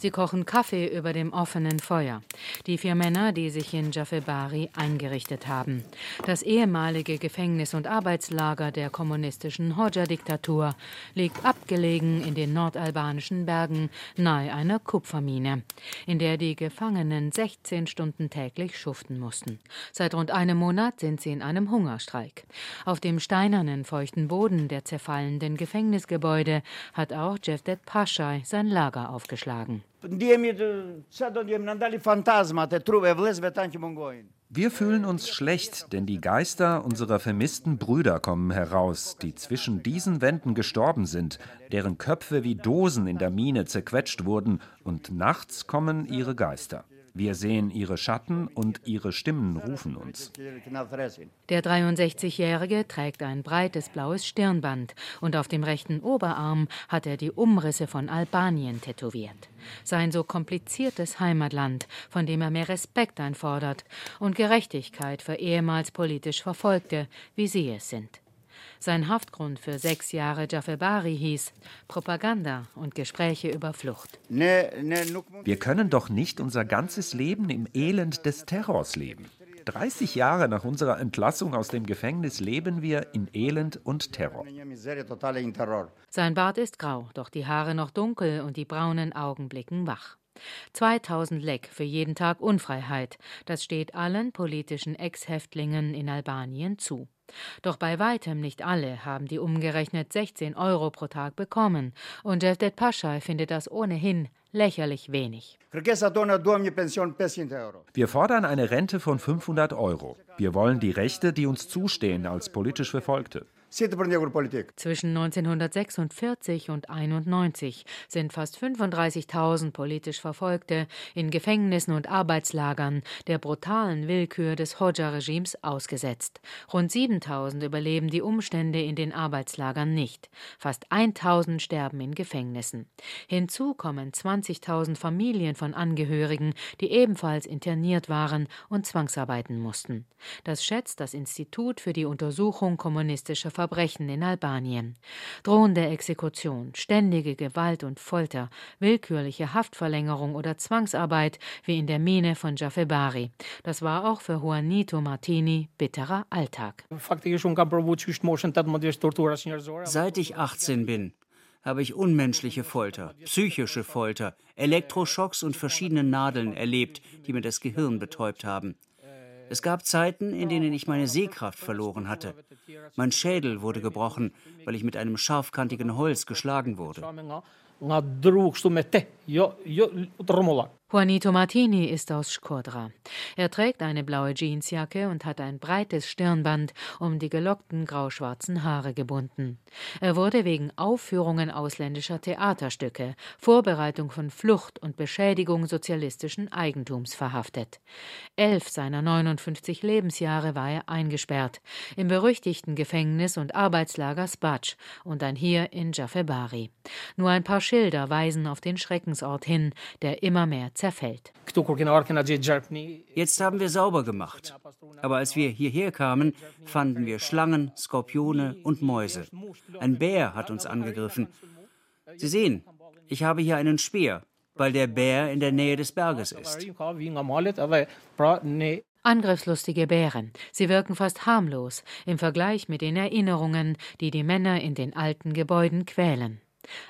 Sie kochen Kaffee über dem offenen Feuer. Die vier Männer, die sich in Jafebari eingerichtet haben. Das ehemalige Gefängnis und Arbeitslager der kommunistischen Hodja-Diktatur liegt abgelegen in den nordalbanischen Bergen nahe einer Kupfermine, in der die Gefangenen 16 Stunden täglich schuften mussten. Seit rund einem Monat sind sie in einem Hungerstreik. Auf dem steinernen, feuchten Boden der zerfallenden Gefängnisgebäude hat auch Jevdet Paschai sein Lager aufgeschlagen. Wir fühlen uns schlecht, denn die Geister unserer vermissten Brüder kommen heraus, die zwischen diesen Wänden gestorben sind, deren Köpfe wie Dosen in der Mine zerquetscht wurden, und nachts kommen ihre Geister. Wir sehen ihre Schatten und ihre Stimmen rufen uns. Der 63-Jährige trägt ein breites blaues Stirnband und auf dem rechten Oberarm hat er die Umrisse von Albanien tätowiert. Sein so kompliziertes Heimatland, von dem er mehr Respekt einfordert und Gerechtigkeit für ehemals politisch Verfolgte, wie sie es sind. Sein Haftgrund für sechs Jahre Jafebari hieß Propaganda und Gespräche über Flucht. Wir können doch nicht unser ganzes Leben im Elend des Terrors leben. 30 Jahre nach unserer Entlassung aus dem Gefängnis leben wir in Elend und Terror. Sein Bart ist grau, doch die Haare noch dunkel und die braunen Augen blicken wach. 2000 Leck für jeden Tag Unfreiheit, das steht allen politischen Ex-Häftlingen in Albanien zu. Doch bei weitem nicht alle haben die umgerechnet 16 Euro pro Tag bekommen und Jevdet Pascha findet das ohnehin lächerlich wenig. Wir fordern eine Rente von 500 Euro. Wir wollen die Rechte, die uns zustehen als politisch Verfolgte. Zwischen 1946 und 1991 sind fast 35.000 politisch Verfolgte in Gefängnissen und Arbeitslagern der brutalen Willkür des Hodja-Regimes ausgesetzt. Rund 7.000 überleben die Umstände in den Arbeitslagern nicht. Fast 1.000 sterben in Gefängnissen. Hinzu kommen 20.000 Familien von Angehörigen, die ebenfalls interniert waren und zwangsarbeiten mussten. Das schätzt das Institut für die Untersuchung kommunistischer Verbrechen in Albanien. Drohende Exekution, ständige Gewalt und Folter, willkürliche Haftverlängerung oder Zwangsarbeit wie in der Mine von Jafebari. Das war auch für Juanito Martini bitterer Alltag. Seit ich 18 bin, habe ich unmenschliche Folter, psychische Folter, Elektroschocks und verschiedene Nadeln erlebt, die mir das Gehirn betäubt haben. Es gab Zeiten, in denen ich meine Sehkraft verloren hatte. Mein Schädel wurde gebrochen, weil ich mit einem scharfkantigen Holz geschlagen wurde. Juanito Martini ist aus Shkodra. Er trägt eine blaue Jeansjacke und hat ein breites Stirnband um die gelockten grauschwarzen Haare gebunden. Er wurde wegen Aufführungen ausländischer Theaterstücke, Vorbereitung von Flucht und Beschädigung sozialistischen Eigentums verhaftet. Elf seiner 59 Lebensjahre war er eingesperrt, im berüchtigten Gefängnis und Arbeitslager Spac und dann hier in Jafebari. Nur ein paar Schilder weisen auf den Schreckensort hin, der immer mehr zerfällt. Jetzt haben wir sauber gemacht. Aber als wir hierher kamen, fanden wir Schlangen, Skorpione und Mäuse. Ein Bär hat uns angegriffen. Sie sehen, ich habe hier einen Speer, weil der Bär in der Nähe des Berges ist. Angriffslustige Bären. Sie wirken fast harmlos im Vergleich mit den Erinnerungen, die die Männer in den alten Gebäuden quälen.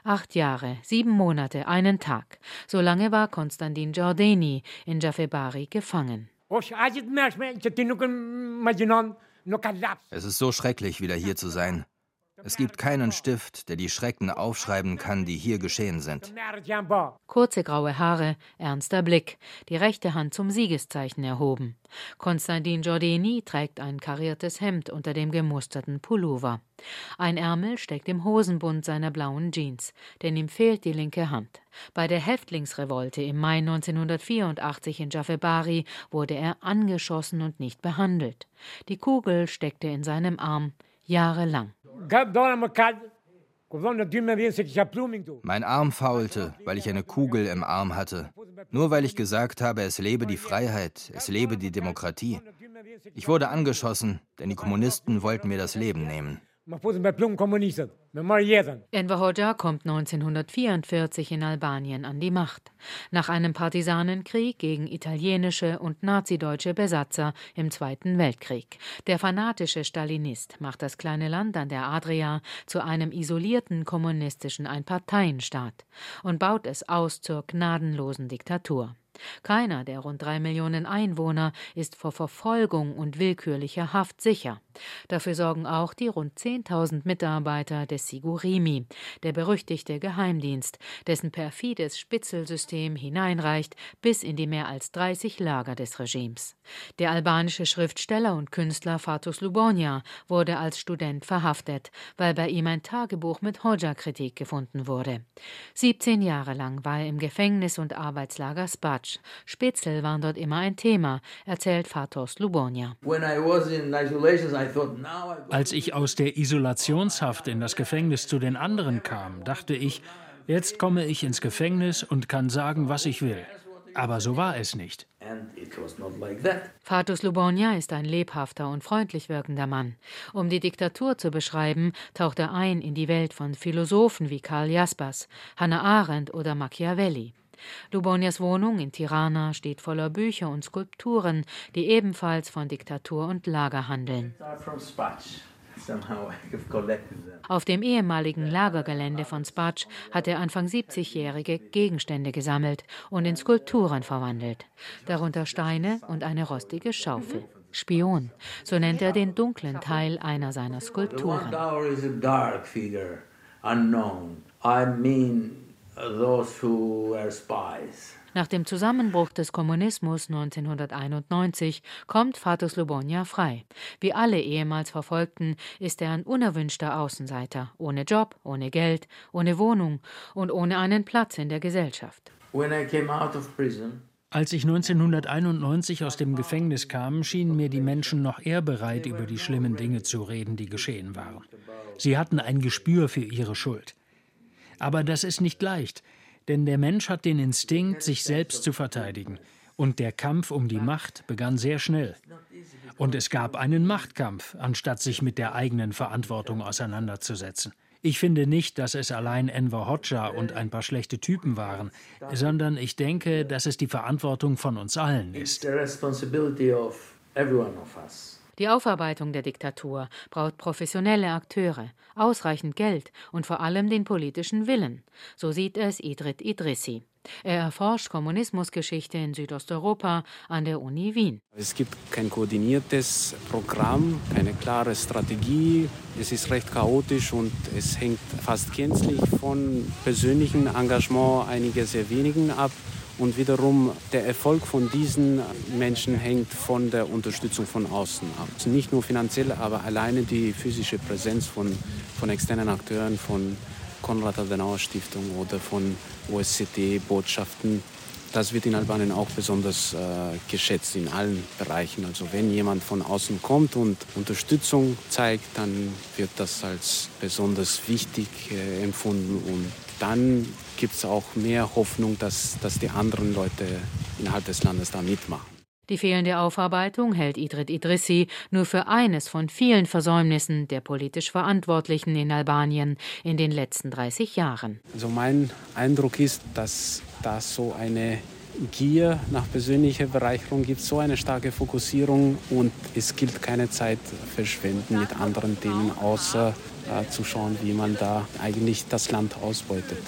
Acht Jahre, sieben Monate, einen Tag. So lange war Konstantin Giordani in Jafebari gefangen. Es ist so schrecklich, wieder hier zu sein. Es gibt keinen Stift, der die Schrecken aufschreiben kann, die hier geschehen sind. Kurze graue Haare, ernster Blick, die rechte Hand zum Siegeszeichen erhoben. Konstantin Giordini trägt ein kariertes Hemd unter dem gemusterten Pullover. Ein Ärmel steckt im Hosenbund seiner blauen Jeans, denn ihm fehlt die linke Hand. Bei der Häftlingsrevolte im Mai 1984 in Jafebari wurde er angeschossen und nicht behandelt. Die Kugel steckte in seinem Arm, jahrelang. Mein Arm faulte, weil ich eine Kugel im Arm hatte. Nur weil ich gesagt habe, es lebe die Freiheit, es lebe die Demokratie. Ich wurde angeschossen, denn die Kommunisten wollten mir das Leben nehmen. Enver Hoxha kommt 1944 in Albanien an die Macht. Nach einem Partisanenkrieg gegen italienische und nazideutsche Besatzer im Zweiten Weltkrieg. Der fanatische Stalinist macht das kleine Land an der Adria zu einem isolierten kommunistischen Einparteienstaat und baut es aus zur gnadenlosen Diktatur. Keiner der rund drei Millionen Einwohner ist vor Verfolgung und willkürlicher Haft sicher. Dafür sorgen auch die rund 10.000 Mitarbeiter des Sigurimi, der berüchtigte Geheimdienst, dessen perfides Spitzelsystem hineinreicht bis in die mehr als 30 Lager des Regimes. Der albanische Schriftsteller und Künstler Fatus Lubonia wurde als Student verhaftet, weil bei ihm ein Tagebuch mit Hoxha-Kritik gefunden wurde. 17 Jahre lang war er im Gefängnis und Arbeitslager Spac. Spitzel waren dort immer ein Thema, erzählt Fatos Lubonia. Als ich aus der Isolationshaft in das Gefängnis zu den anderen kam, dachte ich, jetzt komme ich ins Gefängnis und kann sagen, was ich will. Aber so war es nicht. Fatus Lubonia ist ein lebhafter und freundlich wirkender Mann. Um die Diktatur zu beschreiben, taucht er ein in die Welt von Philosophen wie Karl Jaspers, Hannah Arendt oder Machiavelli. Lubonias Wohnung in Tirana steht voller Bücher und Skulpturen, die ebenfalls von Diktatur und Lager handeln. Auf dem ehemaligen Lagergelände von Spac hat der Anfang 70-Jährige Gegenstände gesammelt und in Skulpturen verwandelt, darunter Steine und eine rostige Schaufel. Spion, so nennt er den dunklen Teil einer seiner Skulpturen. Nach dem Zusammenbruch des Kommunismus 1991 kommt Fatus Lubonia frei. Wie alle ehemals Verfolgten ist er ein unerwünschter Außenseiter, ohne Job, ohne Geld, ohne Wohnung und ohne einen Platz in der Gesellschaft. Als ich 1991 aus dem Gefängnis kam, schienen mir die Menschen noch eher bereit, über die schlimmen Dinge zu reden, die geschehen waren. Sie hatten ein Gespür für ihre Schuld. Aber das ist nicht leicht, denn der Mensch hat den Instinkt, sich selbst zu verteidigen. Und der Kampf um die Macht begann sehr schnell. Und es gab einen Machtkampf, anstatt sich mit der eigenen Verantwortung auseinanderzusetzen. Ich finde nicht, dass es allein Enver Hoxha und ein paar schlechte Typen waren, sondern ich denke, dass es die Verantwortung von uns allen ist. Die Aufarbeitung der Diktatur braucht professionelle Akteure, ausreichend Geld und vor allem den politischen Willen. So sieht es Idrit Idrissi. Er erforscht Kommunismusgeschichte in Südosteuropa an der Uni Wien. Es gibt kein koordiniertes Programm, keine klare Strategie. Es ist recht chaotisch und es hängt fast gänzlich von persönlichem Engagement einiger sehr wenigen ab. Und wiederum der Erfolg von diesen Menschen hängt von der Unterstützung von außen ab. Also nicht nur finanziell, aber alleine die physische Präsenz von, von externen Akteuren, von Konrad-Adenauer-Stiftung oder von OSZE-Botschaften das wird in Albanien auch besonders äh, geschätzt in allen Bereichen. Also wenn jemand von außen kommt und Unterstützung zeigt, dann wird das als besonders wichtig äh, empfunden und dann gibt es auch mehr Hoffnung, dass, dass die anderen Leute innerhalb des Landes da mitmachen. Die fehlende Aufarbeitung hält Idrit Idrissi nur für eines von vielen Versäumnissen der politisch Verantwortlichen in Albanien in den letzten 30 Jahren. Also mein Eindruck ist, dass da so eine Gier nach persönlicher Bereicherung gibt, so eine starke Fokussierung und es gilt keine Zeit verschwenden mit anderen Themen, außer äh, zu schauen, wie man da eigentlich das Land ausbeutet.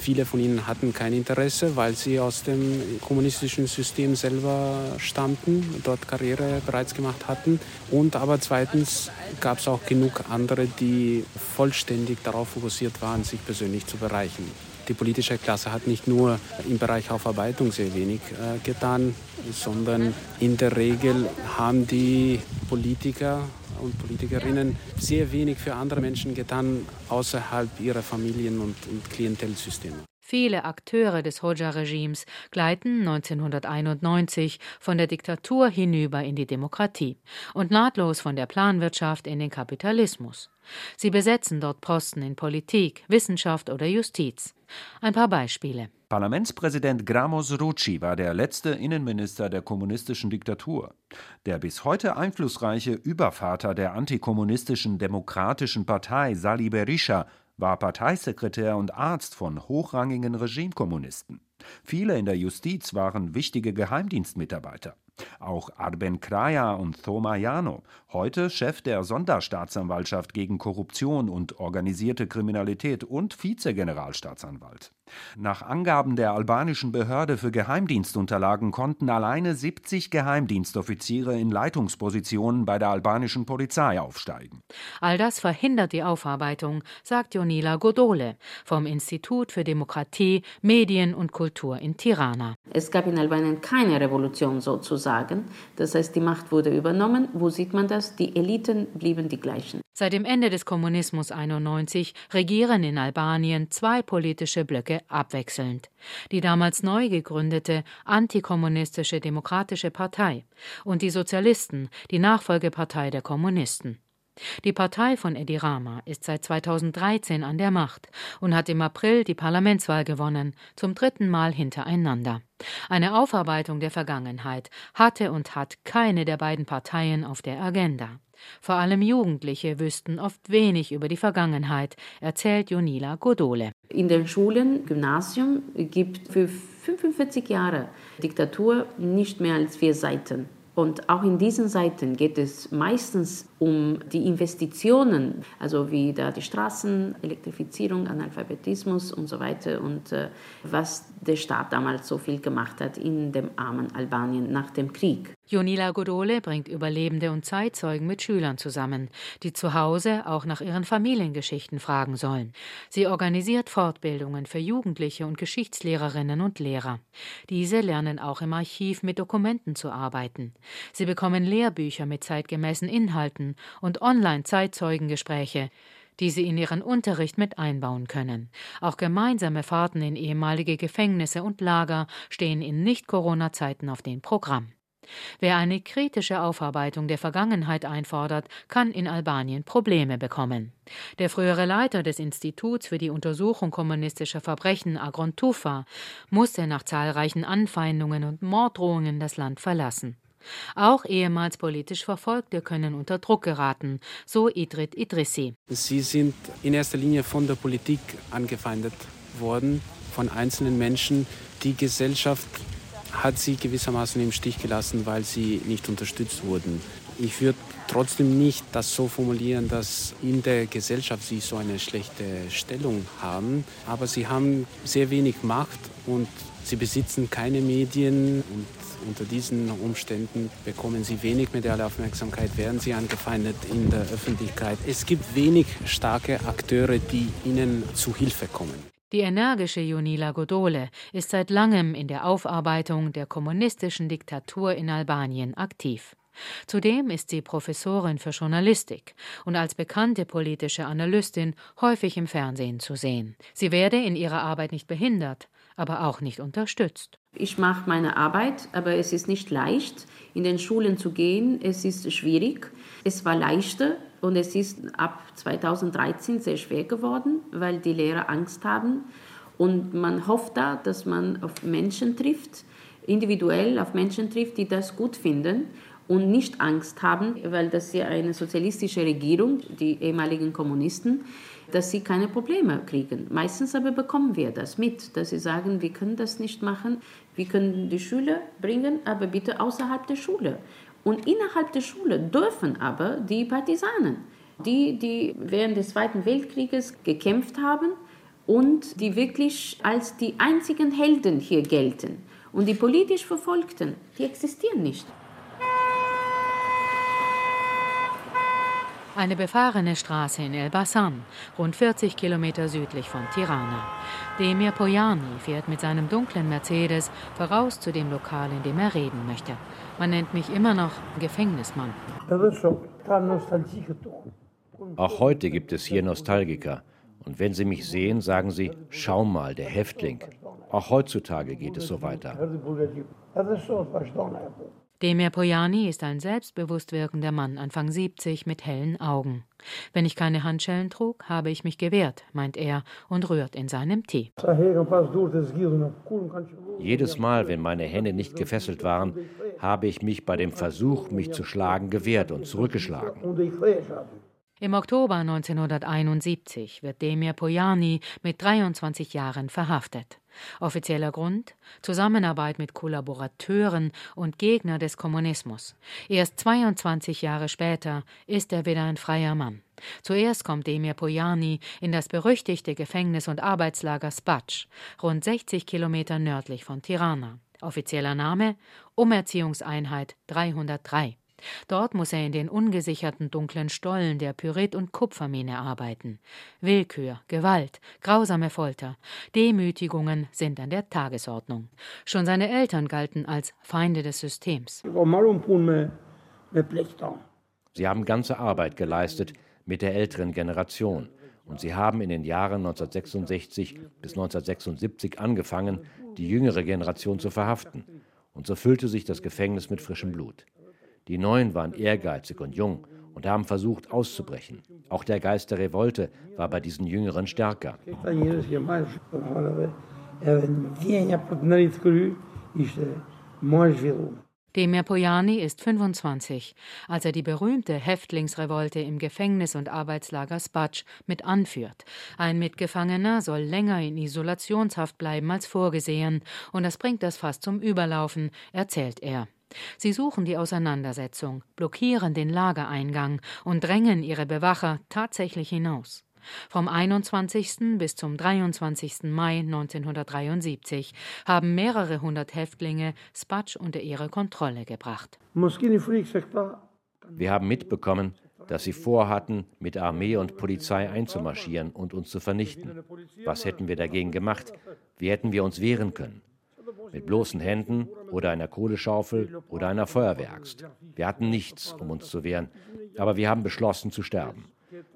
Viele von ihnen hatten kein Interesse, weil sie aus dem kommunistischen System selber stammten, dort Karriere bereits gemacht hatten. Und aber zweitens gab es auch genug andere, die vollständig darauf fokussiert waren, sich persönlich zu bereichern. Die politische Klasse hat nicht nur im Bereich Aufarbeitung sehr wenig äh, getan, sondern in der Regel haben die Politiker und Politikerinnen sehr wenig für andere Menschen getan, außerhalb ihrer Familien- und, und Klientelssysteme. Viele Akteure des Hoxha-Regimes gleiten 1991 von der Diktatur hinüber in die Demokratie und nahtlos von der Planwirtschaft in den Kapitalismus. Sie besetzen dort Posten in Politik, Wissenschaft oder Justiz. Ein paar Beispiele. Parlamentspräsident Gramos Rucci war der letzte Innenminister der kommunistischen Diktatur. Der bis heute einflussreiche Übervater der antikommunistischen Demokratischen Partei, Sali Berisha, war Parteisekretär und Arzt von hochrangigen Regimekommunisten. Viele in der Justiz waren wichtige Geheimdienstmitarbeiter. Auch Arben Kraja und Thoma Jano, heute Chef der Sonderstaatsanwaltschaft gegen Korruption und organisierte Kriminalität und Vizegeneralstaatsanwalt. Nach Angaben der albanischen Behörde für Geheimdienstunterlagen konnten alleine 70 Geheimdienstoffiziere in Leitungspositionen bei der albanischen Polizei aufsteigen. All das verhindert die Aufarbeitung, sagt Jonila Godole vom Institut für Demokratie, Medien und Kultur in Tirana. Es gab in Albanien keine Revolution sozusagen. Das heißt, die Macht wurde übernommen. Wo sieht man das? Die Eliten blieben die gleichen. Seit dem Ende des Kommunismus 91 regieren in Albanien zwei politische Blöcke abwechselnd. Die damals neu gegründete antikommunistische Demokratische Partei und die Sozialisten, die Nachfolgepartei der Kommunisten. Die Partei von Edi Rama ist seit 2013 an der Macht und hat im April die Parlamentswahl gewonnen, zum dritten Mal hintereinander. Eine Aufarbeitung der Vergangenheit hatte und hat keine der beiden Parteien auf der Agenda. Vor allem Jugendliche wüssten oft wenig über die Vergangenheit, erzählt Jonila Godole. In den Schulen, Gymnasium gibt für 45 Jahre Diktatur nicht mehr als vier Seiten. Und auch in diesen Seiten geht es meistens um die Investitionen, also wie da die Straßen, Elektrifizierung, Analphabetismus und so weiter und äh, was der Staat damals so viel gemacht hat in dem armen Albanien nach dem Krieg. Jonila Godole bringt Überlebende und Zeitzeugen mit Schülern zusammen, die zu Hause auch nach ihren Familiengeschichten fragen sollen. Sie organisiert Fortbildungen für Jugendliche und Geschichtslehrerinnen und Lehrer. Diese lernen auch im Archiv mit Dokumenten zu arbeiten. Sie bekommen Lehrbücher mit zeitgemäßen Inhalten und Online-Zeitzeugengespräche, die sie in ihren Unterricht mit einbauen können. Auch gemeinsame Fahrten in ehemalige Gefängnisse und Lager stehen in Nicht-Corona-Zeiten auf dem Programm. Wer eine kritische Aufarbeitung der Vergangenheit einfordert, kann in Albanien Probleme bekommen. Der frühere Leiter des Instituts für die Untersuchung kommunistischer Verbrechen, Agron Tufa, musste nach zahlreichen Anfeindungen und Morddrohungen das Land verlassen. Auch ehemals politisch Verfolgte können unter Druck geraten, so Idrit Idrissi. Sie sind in erster Linie von der Politik angefeindet worden, von einzelnen Menschen. Die Gesellschaft hat sie gewissermaßen im Stich gelassen, weil sie nicht unterstützt wurden. Ich würde trotzdem nicht das so formulieren, dass in der Gesellschaft sie so eine schlechte Stellung haben, aber sie haben sehr wenig Macht und sie besitzen keine Medien und unter diesen Umständen bekommen sie wenig mediale Aufmerksamkeit, werden sie angefeindet in der Öffentlichkeit. Es gibt wenig starke Akteure, die ihnen zu Hilfe kommen. Die energische Junila Godole ist seit langem in der Aufarbeitung der kommunistischen Diktatur in Albanien aktiv. Zudem ist sie Professorin für Journalistik und als bekannte politische Analystin häufig im Fernsehen zu sehen. Sie werde in ihrer Arbeit nicht behindert, aber auch nicht unterstützt. Ich mache meine Arbeit, aber es ist nicht leicht, in den Schulen zu gehen. Es ist schwierig. Es war leichter, und es ist ab 2013 sehr schwer geworden, weil die Lehrer Angst haben. Und man hofft da, dass man auf Menschen trifft, individuell auf Menschen trifft, die das gut finden und nicht Angst haben, weil das ja eine sozialistische Regierung, die ehemaligen Kommunisten, dass sie keine Probleme kriegen. Meistens aber bekommen wir das mit, dass sie sagen, wir können das nicht machen, wir können die Schüler bringen, aber bitte außerhalb der Schule. Und innerhalb der Schule dürfen aber die Partisanen, die, die während des Zweiten Weltkrieges gekämpft haben und die wirklich als die einzigen Helden hier gelten. Und die politisch Verfolgten, die existieren nicht. Eine befahrene Straße in Elbasan, rund 40 Kilometer südlich von Tirana. Demir Pojani fährt mit seinem dunklen Mercedes voraus zu dem Lokal, in dem er reden möchte. Man nennt mich immer noch Gefängnismann. Auch heute gibt es hier Nostalgiker. Und wenn sie mich sehen, sagen sie, schau mal, der Häftling. Auch heutzutage geht es so weiter. Demir Pojani ist ein selbstbewusst wirkender Mann, Anfang 70, mit hellen Augen. Wenn ich keine Handschellen trug, habe ich mich gewehrt, meint er und rührt in seinem Tee. Jedes Mal, wenn meine Hände nicht gefesselt waren, habe ich mich bei dem Versuch, mich zu schlagen, gewehrt und zurückgeschlagen. Im Oktober 1971 wird Demir Pojani mit 23 Jahren verhaftet. Offizieller Grund Zusammenarbeit mit Kollaborateuren und Gegner des Kommunismus. Erst 22 Jahre später ist er wieder ein freier Mann. Zuerst kommt Demir Pojani in das berüchtigte Gefängnis und Arbeitslager Spac, rund 60 Kilometer nördlich von Tirana. Offizieller Name Umerziehungseinheit 303. Dort muss er in den ungesicherten dunklen Stollen der Pyrit- und Kupfermine arbeiten. Willkür, Gewalt, grausame Folter, Demütigungen sind an der Tagesordnung. Schon seine Eltern galten als Feinde des Systems. Sie haben ganze Arbeit geleistet mit der älteren Generation. Und sie haben in den Jahren 1966 bis 1976 angefangen, die jüngere Generation zu verhaften. Und so füllte sich das Gefängnis mit frischem Blut. Die Neuen waren ehrgeizig und jung und haben versucht auszubrechen. Auch der Geist der Revolte war bei diesen Jüngeren stärker. Demir Pojani ist 25, als er die berühmte Häftlingsrevolte im Gefängnis und Arbeitslager Spac mit anführt. Ein Mitgefangener soll länger in Isolationshaft bleiben als vorgesehen, und das bringt das fast zum Überlaufen, erzählt er. Sie suchen die Auseinandersetzung, blockieren den Lagereingang und drängen ihre Bewacher tatsächlich hinaus. Vom 21. bis zum 23. Mai 1973 haben mehrere hundert Häftlinge Spatsch unter ihre Kontrolle gebracht. Wir haben mitbekommen, dass sie vorhatten, mit Armee und Polizei einzumarschieren und uns zu vernichten. Was hätten wir dagegen gemacht? Wie hätten wir uns wehren können? Mit bloßen Händen oder einer Kohleschaufel oder einer Feuerwehraxt. Wir hatten nichts, um uns zu wehren, aber wir haben beschlossen zu sterben.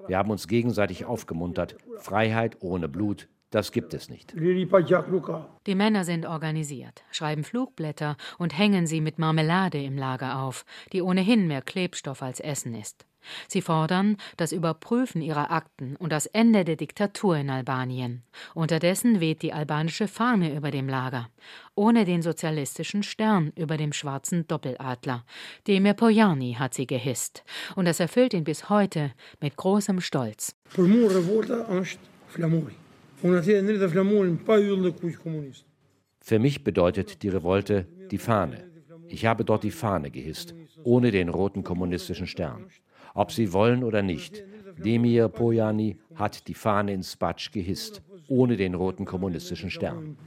Wir haben uns gegenseitig aufgemuntert. Freiheit ohne Blut, das gibt es nicht. Die Männer sind organisiert, schreiben Flugblätter und hängen sie mit Marmelade im Lager auf, die ohnehin mehr Klebstoff als Essen ist. Sie fordern das Überprüfen ihrer Akten und das Ende der Diktatur in Albanien. Unterdessen weht die albanische Fahne über dem Lager, ohne den sozialistischen Stern über dem schwarzen Doppeladler. Demir Pojani hat sie gehisst, und das erfüllt ihn bis heute mit großem Stolz. Für mich bedeutet die Revolte die Fahne. Ich habe dort die Fahne gehisst, ohne den roten kommunistischen Stern ob sie wollen oder nicht. Demir Pojani hat die Fahne ins Spatsch gehisst, ohne den roten kommunistischen Stern.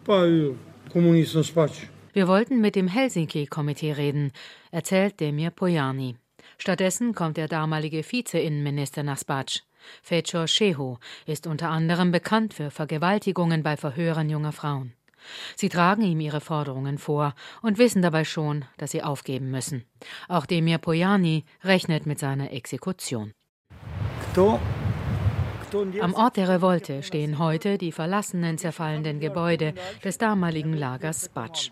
Wir wollten mit dem Helsinki-Komitee reden, erzählt Demir Pojani. Stattdessen kommt der damalige Vize-Innenminister nach Spatsch. Fecor Shehu ist unter anderem bekannt für Vergewaltigungen bei Verhören junger Frauen. Sie tragen ihm ihre Forderungen vor und wissen dabei schon, dass sie aufgeben müssen. Auch Demir Pojani rechnet mit seiner Exekution. Am Ort der Revolte stehen heute die verlassenen, zerfallenden Gebäude des damaligen Lagers Batsch.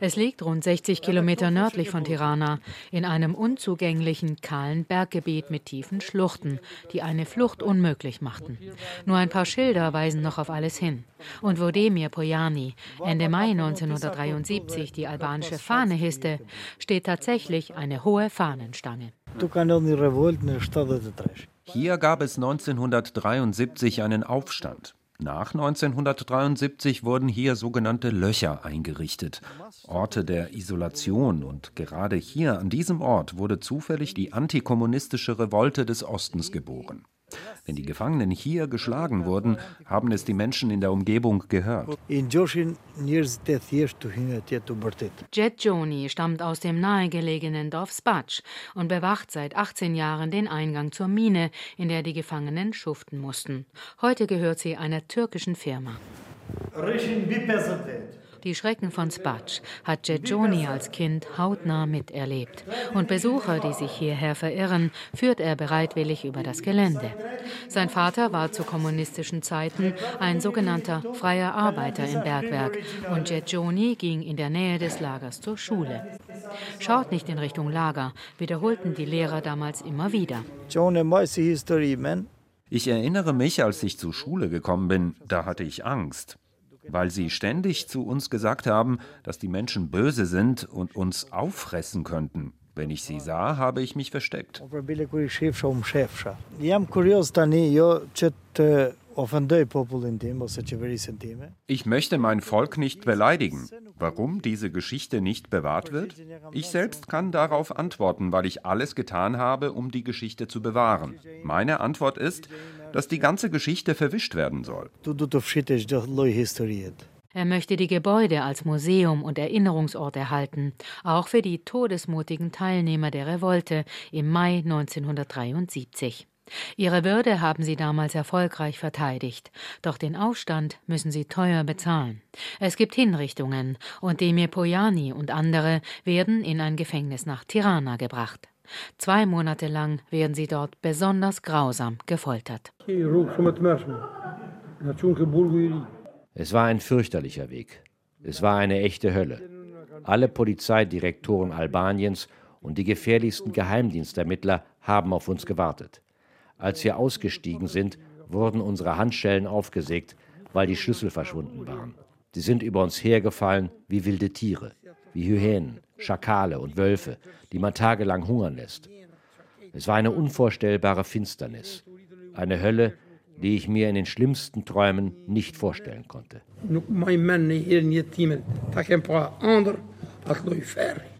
Es liegt rund 60 Kilometer nördlich von Tirana in einem unzugänglichen, kahlen Berggebiet mit tiefen Schluchten, die eine Flucht unmöglich machten. Nur ein paar Schilder weisen noch auf alles hin. Und wo Demir Pojani Ende Mai 1973 die albanische Fahne hisste, steht tatsächlich eine hohe Fahnenstange. Hier gab es 1973 einen Aufstand. Nach 1973 wurden hier sogenannte Löcher eingerichtet, Orte der Isolation, und gerade hier an diesem Ort wurde zufällig die antikommunistische Revolte des Ostens geboren. Wenn die Gefangenen hier geschlagen wurden, haben es die Menschen in der Umgebung gehört. Jet Joni stammt aus dem nahegelegenen Dorf Spac und bewacht seit 18 Jahren den Eingang zur Mine, in der die Gefangenen schuften mussten. Heute gehört sie einer türkischen Firma. Die Schrecken von Spatsch hat Ceconi als Kind hautnah miterlebt. Und Besucher, die sich hierher verirren, führt er bereitwillig über das Gelände. Sein Vater war zu kommunistischen Zeiten ein sogenannter freier Arbeiter im Bergwerk und Ceconi ging in der Nähe des Lagers zur Schule. Schaut nicht in Richtung Lager, wiederholten die Lehrer damals immer wieder. Ich erinnere mich, als ich zur Schule gekommen bin, da hatte ich Angst, weil sie ständig zu uns gesagt haben, dass die Menschen böse sind und uns auffressen könnten. Wenn ich sie sah, habe ich mich versteckt. Ich möchte mein Volk nicht beleidigen. Warum diese Geschichte nicht bewahrt wird? Ich selbst kann darauf antworten, weil ich alles getan habe, um die Geschichte zu bewahren. Meine Antwort ist, dass die ganze Geschichte verwischt werden soll. Er möchte die Gebäude als Museum und Erinnerungsort erhalten, auch für die todesmutigen Teilnehmer der Revolte im Mai 1973. Ihre Würde haben sie damals erfolgreich verteidigt, doch den Aufstand müssen sie teuer bezahlen. Es gibt Hinrichtungen und Demir Pojani und andere werden in ein Gefängnis nach Tirana gebracht. Zwei Monate lang werden sie dort besonders grausam gefoltert. Es war ein fürchterlicher Weg. Es war eine echte Hölle. Alle Polizeidirektoren Albaniens und die gefährlichsten Geheimdienstermittler haben auf uns gewartet. Als wir ausgestiegen sind, wurden unsere Handschellen aufgesägt, weil die Schlüssel verschwunden waren. Sie sind über uns hergefallen wie wilde Tiere, wie Hyänen, Schakale und Wölfe, die man tagelang hungern lässt. Es war eine unvorstellbare Finsternis, eine Hölle, die ich mir in den schlimmsten Träumen nicht vorstellen konnte.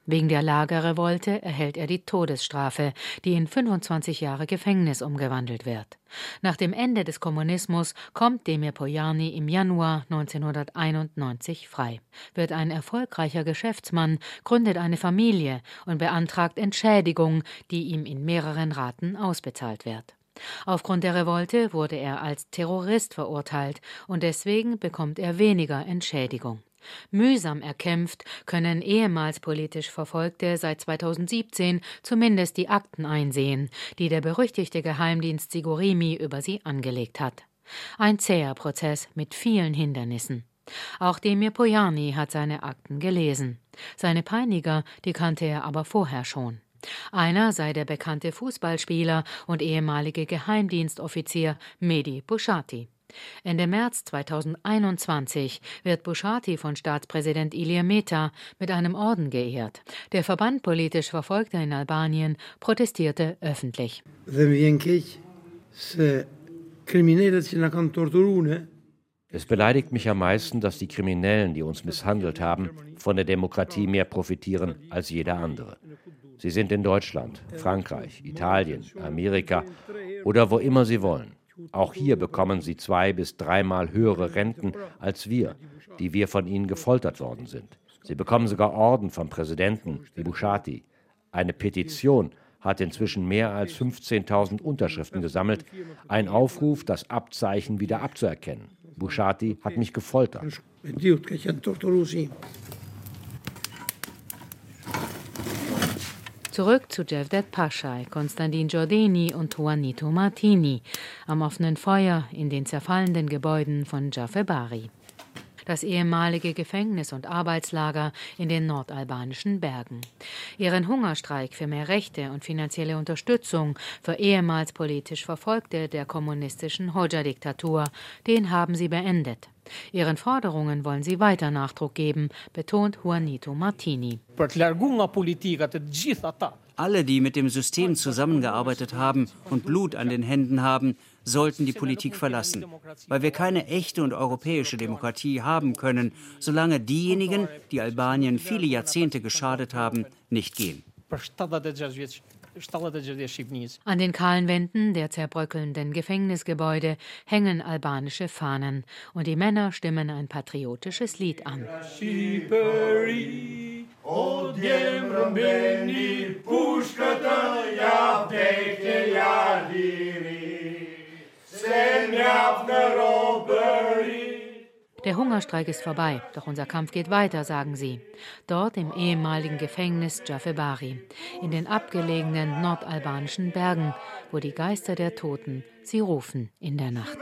Wegen der Lagerrevolte erhält er die Todesstrafe, die in 25 Jahre Gefängnis umgewandelt wird. Nach dem Ende des Kommunismus kommt Demir Pojani im Januar 1991 frei, wird ein erfolgreicher Geschäftsmann, gründet eine Familie und beantragt Entschädigung, die ihm in mehreren Raten ausbezahlt wird. Aufgrund der Revolte wurde er als Terrorist verurteilt und deswegen bekommt er weniger Entschädigung. Mühsam erkämpft können ehemals politisch Verfolgte seit 2017 zumindest die Akten einsehen, die der berüchtigte Geheimdienst Sigurimi über sie angelegt hat. Ein zäher Prozess mit vielen Hindernissen. Auch Demir Pojani hat seine Akten gelesen. Seine Peiniger, die kannte er aber vorher schon. Einer sei der bekannte Fußballspieler und ehemalige Geheimdienstoffizier Mehdi Bushati. Ende März 2021 wird Bushati von Staatspräsident Ilir Meta mit einem Orden geehrt. Der Verband politisch Verfolgter in Albanien protestierte öffentlich. Es beleidigt mich am meisten, dass die Kriminellen, die uns misshandelt haben, von der Demokratie mehr profitieren als jeder andere. Sie sind in Deutschland, Frankreich, Italien, Amerika oder wo immer sie wollen. Auch hier bekommen sie zwei bis dreimal höhere Renten als wir, die wir von ihnen gefoltert worden sind. Sie bekommen sogar Orden vom Präsidenten, wie Bushati. Eine Petition hat inzwischen mehr als 15.000 Unterschriften gesammelt. Ein Aufruf, das Abzeichen wieder abzuerkennen. Bushati hat mich gefoltert. Zurück zu Cevdet Paschai, Konstantin Giordini und Juanito Martini am offenen Feuer in den zerfallenden Gebäuden von Jafebari. Das ehemalige Gefängnis und Arbeitslager in den nordalbanischen Bergen. Ihren Hungerstreik für mehr Rechte und finanzielle Unterstützung für ehemals politisch Verfolgte der kommunistischen Hoxha-Diktatur, den haben sie beendet. Ihren Forderungen wollen sie weiter Nachdruck geben, betont Juanito Martini. Alle, die mit dem System zusammengearbeitet haben und Blut an den Händen haben, sollten die Politik verlassen, weil wir keine echte und europäische Demokratie haben können, solange diejenigen, die Albanien viele Jahrzehnte geschadet haben, nicht gehen. An den kahlen Wänden der zerbröckelnden Gefängnisgebäude hängen albanische Fahnen und die Männer stimmen ein patriotisches Lied an. Der Hungerstreik ist vorbei, doch unser Kampf geht weiter, sagen sie. Dort im ehemaligen Gefängnis Jafebari, in den abgelegenen nordalbanischen Bergen, wo die Geister der Toten sie rufen in der Nacht.